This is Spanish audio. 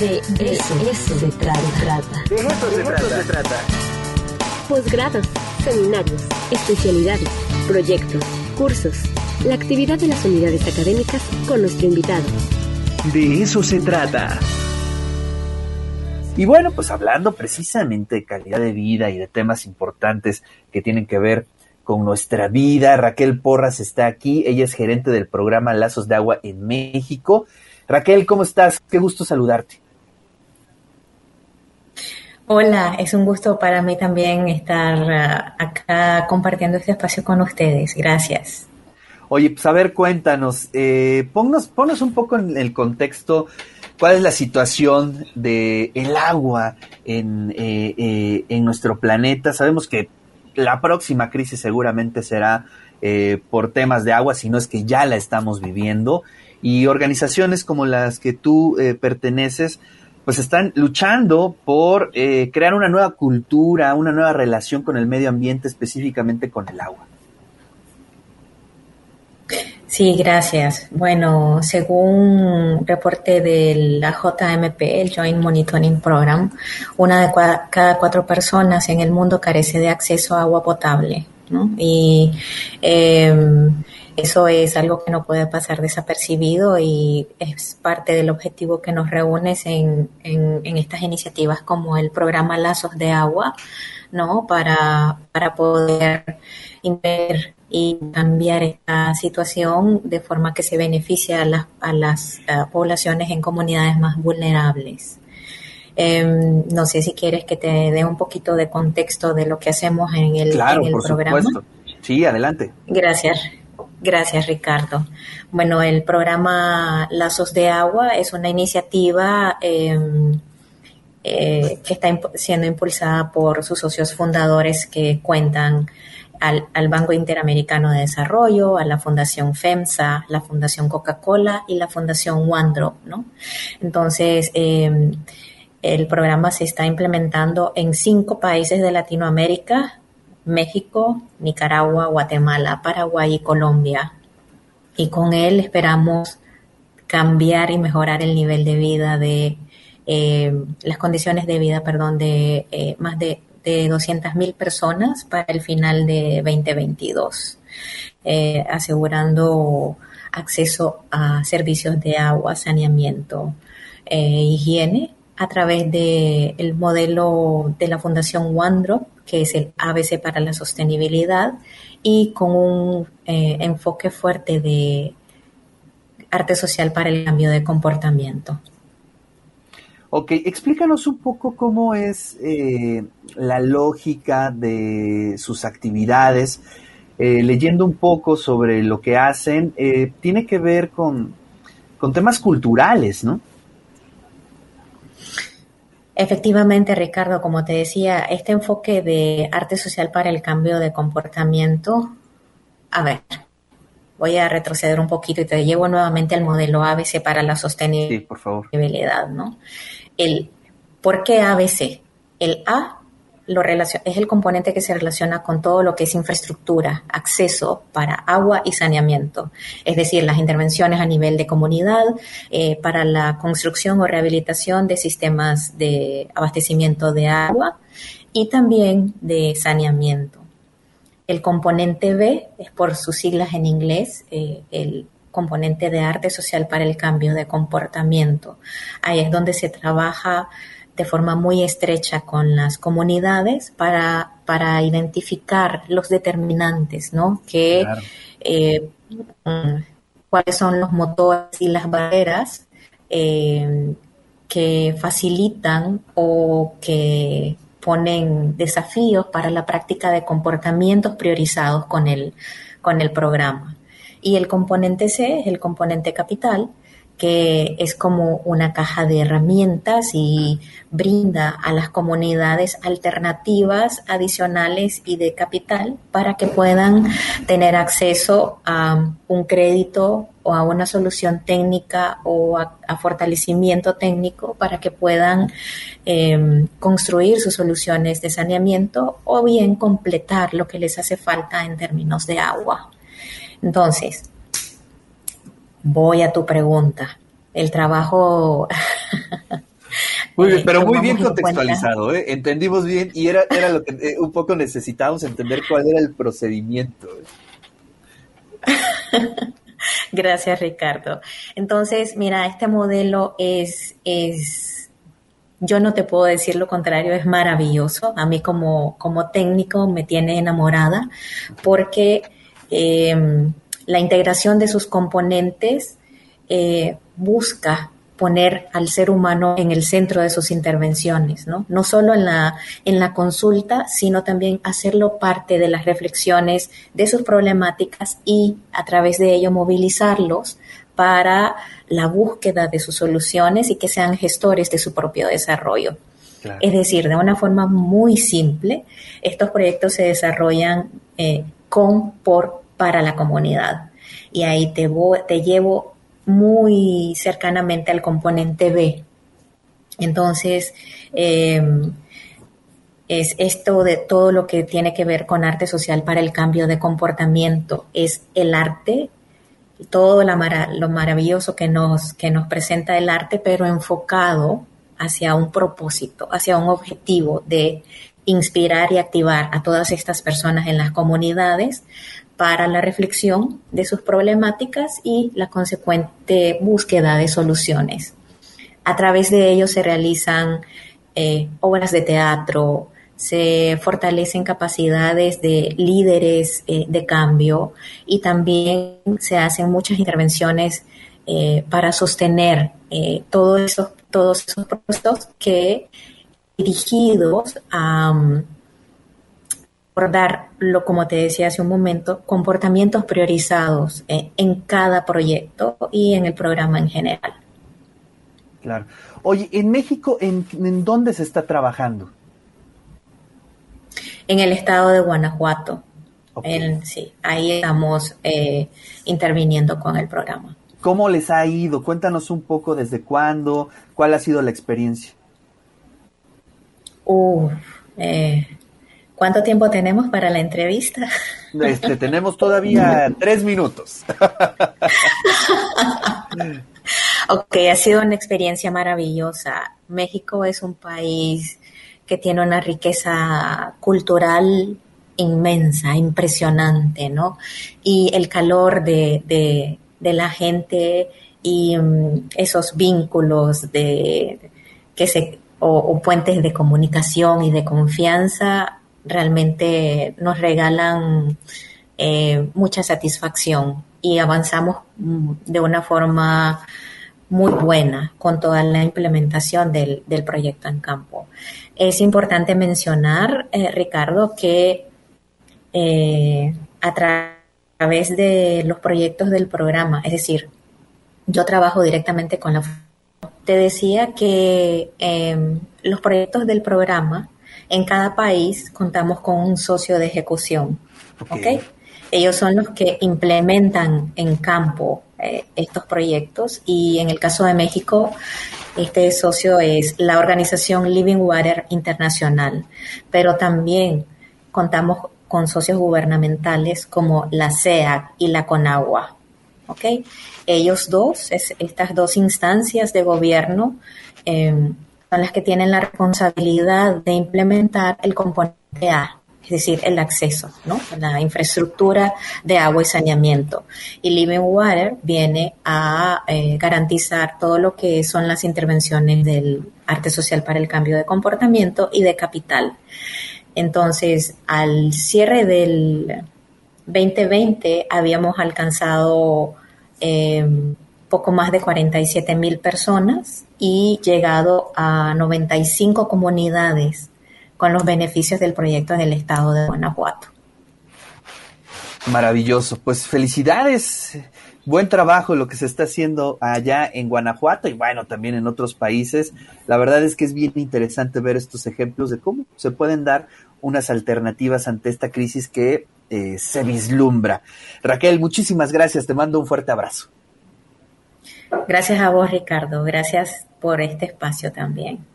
De eso, se trata. De eso, se, trata. Posgrados, seminarios, especialidades, proyectos, cursos, la actividad de las unidades académicas con nuestro invitado. De eso se trata. Y bueno, pues hablando precisamente de calidad de vida y de temas importantes que tienen que ver con nuestra vida, Raquel Porras está aquí, ella es gerente del programa Lazos de Agua en México. Raquel, ¿cómo estás? Qué gusto saludarte. Hola, es un gusto para mí también estar uh, acá compartiendo este espacio con ustedes. Gracias. Oye, pues a ver, cuéntanos, eh, ponnos, un poco en el contexto cuál es la situación del el agua en, eh, eh, en nuestro planeta. Sabemos que la próxima crisis seguramente será eh, por temas de agua, si no es que ya la estamos viviendo. Y organizaciones como las que tú eh, perteneces, pues están luchando por eh, crear una nueva cultura, una nueva relación con el medio ambiente, específicamente con el agua. Sí, gracias. Bueno, según reporte de la JMP, el Joint Monitoring Program, una de cada cuatro personas en el mundo carece de acceso a agua potable, ¿no? Y em, eso es algo que no puede pasar desapercibido y es parte del objetivo que nos reúne en, en, estas iniciativas como el programa Lazos de Agua, ¿no? Para, para poder ver y cambiar esta situación de forma que se beneficie a las, a las poblaciones en comunidades más vulnerables. Em, no sé si quieres que te dé un poquito de contexto de lo que hacemos en el, claro, en el por programa. Supuesto. Sí, adelante. Gracias. Gracias, Ricardo. Bueno, el programa Lazos de Agua es una iniciativa em, eh, que está siendo impulsada por sus socios fundadores que cuentan al, Banco Interamericano de Desarrollo, a la Fundación FEMSA, la Fundación Coca-Cola y la Fundación OneDrop, ¿no? Entonces, em, el programa se está implementando en cinco países de Latinoamérica, México, Nicaragua, Guatemala, Paraguay y Colombia. Y con él esperamos cambiar y mejorar el nivel de vida de em, las condiciones de vida, perdón, de eh, más de de 200.000 personas para el final de 2022, eh, asegurando acceso a servicios de agua, saneamiento, higiene a través del el modelo de la Fundación OneDrop, que es el ABC para la sostenibilidad, y con un eh, enfoque fuerte de arte social para el cambio de comportamiento. Ok, explícanos un poco cómo es eh, la lógica de sus actividades. Eh, leyendo un poco sobre lo que hacen, tiene que ver con, con temas culturales, ¿no? Efectivamente, Ricardo, como te decía, este enfoque de arte social para el cambio de comportamiento, a ver, voy a retroceder un poquito y te llevo nuevamente al modelo ABC para la sostenibilidad, sí, por favor. ¿no? el ¿por qué ABC? El A es el componente que se relaciona con todo lo que es infraestructura, acceso para agua y saneamiento, es decir, las intervenciones a nivel de comunidad eh, para la construcción o rehabilitación de sistemas de abastecimiento de agua y también de saneamiento. El componente B es por sus siglas en inglés, eh, el componente de arte social para el cambio de comportamiento. Ahí es donde se trabaja de forma muy estrecha con las comunidades para, para identificar los determinantes, ¿no? Que, eh, cuáles son los motores y las barreras eh, que facilitan o que ponen desafíos para la práctica de comportamientos priorizados con el, con el programa. Y el componente C es el componente capital, que es como una caja de herramientas y brinda a las comunidades alternativas adicionales y de capital para que puedan tener acceso a un crédito o a una solución técnica o a, fortalecimiento técnico para que puedan em, construir sus soluciones de saneamiento o bien completar lo que les hace falta en términos de agua. Entonces, voy a tu pregunta. El trabajo, Muy bien, pero muy bien contextualizado, ¿eh? entendimos bien y era, era lo que eh, un poco necesitábamos entender cuál era el procedimiento. Gracias, Ricardo. Entonces, mira, este modelo es, es, yo no te puedo decir lo contrario, es maravilloso. A mí como, como técnico me tiene enamorada porque em, la integración de sus componentes eh, busca poner al ser humano en el centro de sus intervenciones, ¿no? No solo en la, en la consulta, sino también hacerlo parte de las reflexiones de sus problemáticas y a través de ello movilizarlos para la búsqueda de sus soluciones y que sean gestores de su propio desarrollo. Es decir, de una forma muy simple, estos proyectos se desarrollan eh, con, por, para la comunidad. Y ahí te, te llevo muy cercanamente al componente B. Entonces, em, es esto de todo lo que tiene que ver con arte social para el cambio de comportamiento. Es el arte, todo lo maravilloso que nos, que nos presenta el arte, pero enfocado hacia un propósito, hacia un objetivo de inspirar y activar a todas estas personas en las comunidades para la reflexión de sus problemáticas y la consecuente búsqueda de soluciones. A través de ello se realizan eh, obras de teatro, se fortalecen capacidades de líderes eh, de cambio y también se hacen muchas intervenciones eh, para sostener todos esos, todos esos procesos que dirigidos a dar, lo, como te decía hace un momento, comportamientos priorizados eh, en cada proyecto y en el programa en general. Claro. Oye, en México, ¿en, dónde se está trabajando? En el estado de Guanajuato. sí, ahí estamos eh, interviniendo con el programa. ¿Cómo les ha ido? Cuéntanos un poco desde cuándo, cuál ha sido la experiencia. Uf, eh, ¿Cuánto tiempo tenemos para la entrevista? Este, tenemos todavía tres minutos. ok, ha sido una experiencia maravillosa. México es un país que tiene una riqueza cultural inmensa, impresionante, ¿no? Y el calor de, la gente y mm, esos vínculos de que se o, puentes de comunicación y de confianza realmente nos regalan eh, mucha satisfacción y avanzamos mm, de una forma muy buena con toda la implementación del, proyecto en campo. Es importante mencionar, eh, Ricardo, que eh, a través de los proyectos del programa, es decir, yo trabajo directamente con la... Te decía que los proyectos del programa en cada país contamos con un socio de ejecución. ¿ok? Ellos son los que implementan en campo eh, estos proyectos y en el caso de México, este socio es la organización Living Water Internacional, pero también contamos con socios gubernamentales como la CEAC y la CONAGUA. ¿ok? Ellos dos, estas dos instancias de gobierno, eh, son las que tienen la responsabilidad de implementar el componente A, es decir, el acceso, ¿no? La infraestructura de agua y saneamiento. Y Living Water viene a eh, garantizar todo lo que son las intervenciones del arte social para el cambio de comportamiento y de capital. Entonces, al cierre del 2020 habíamos alcanzado eh, poco más de 47 mil personas y llegado a 95 comunidades con los beneficios del proyecto en el estado de Guanajuato. Maravilloso, pues felicidades, buen trabajo lo que se está haciendo allá en Guanajuato y bueno, también en otros países. La verdad es que es bien interesante ver estos ejemplos de cómo se pueden dar unas alternativas ante esta crisis que eh, se vislumbra. Raquel, muchísimas gracias, te mando un fuerte abrazo. Gracias a vos, Ricardo. Gracias por este espacio también.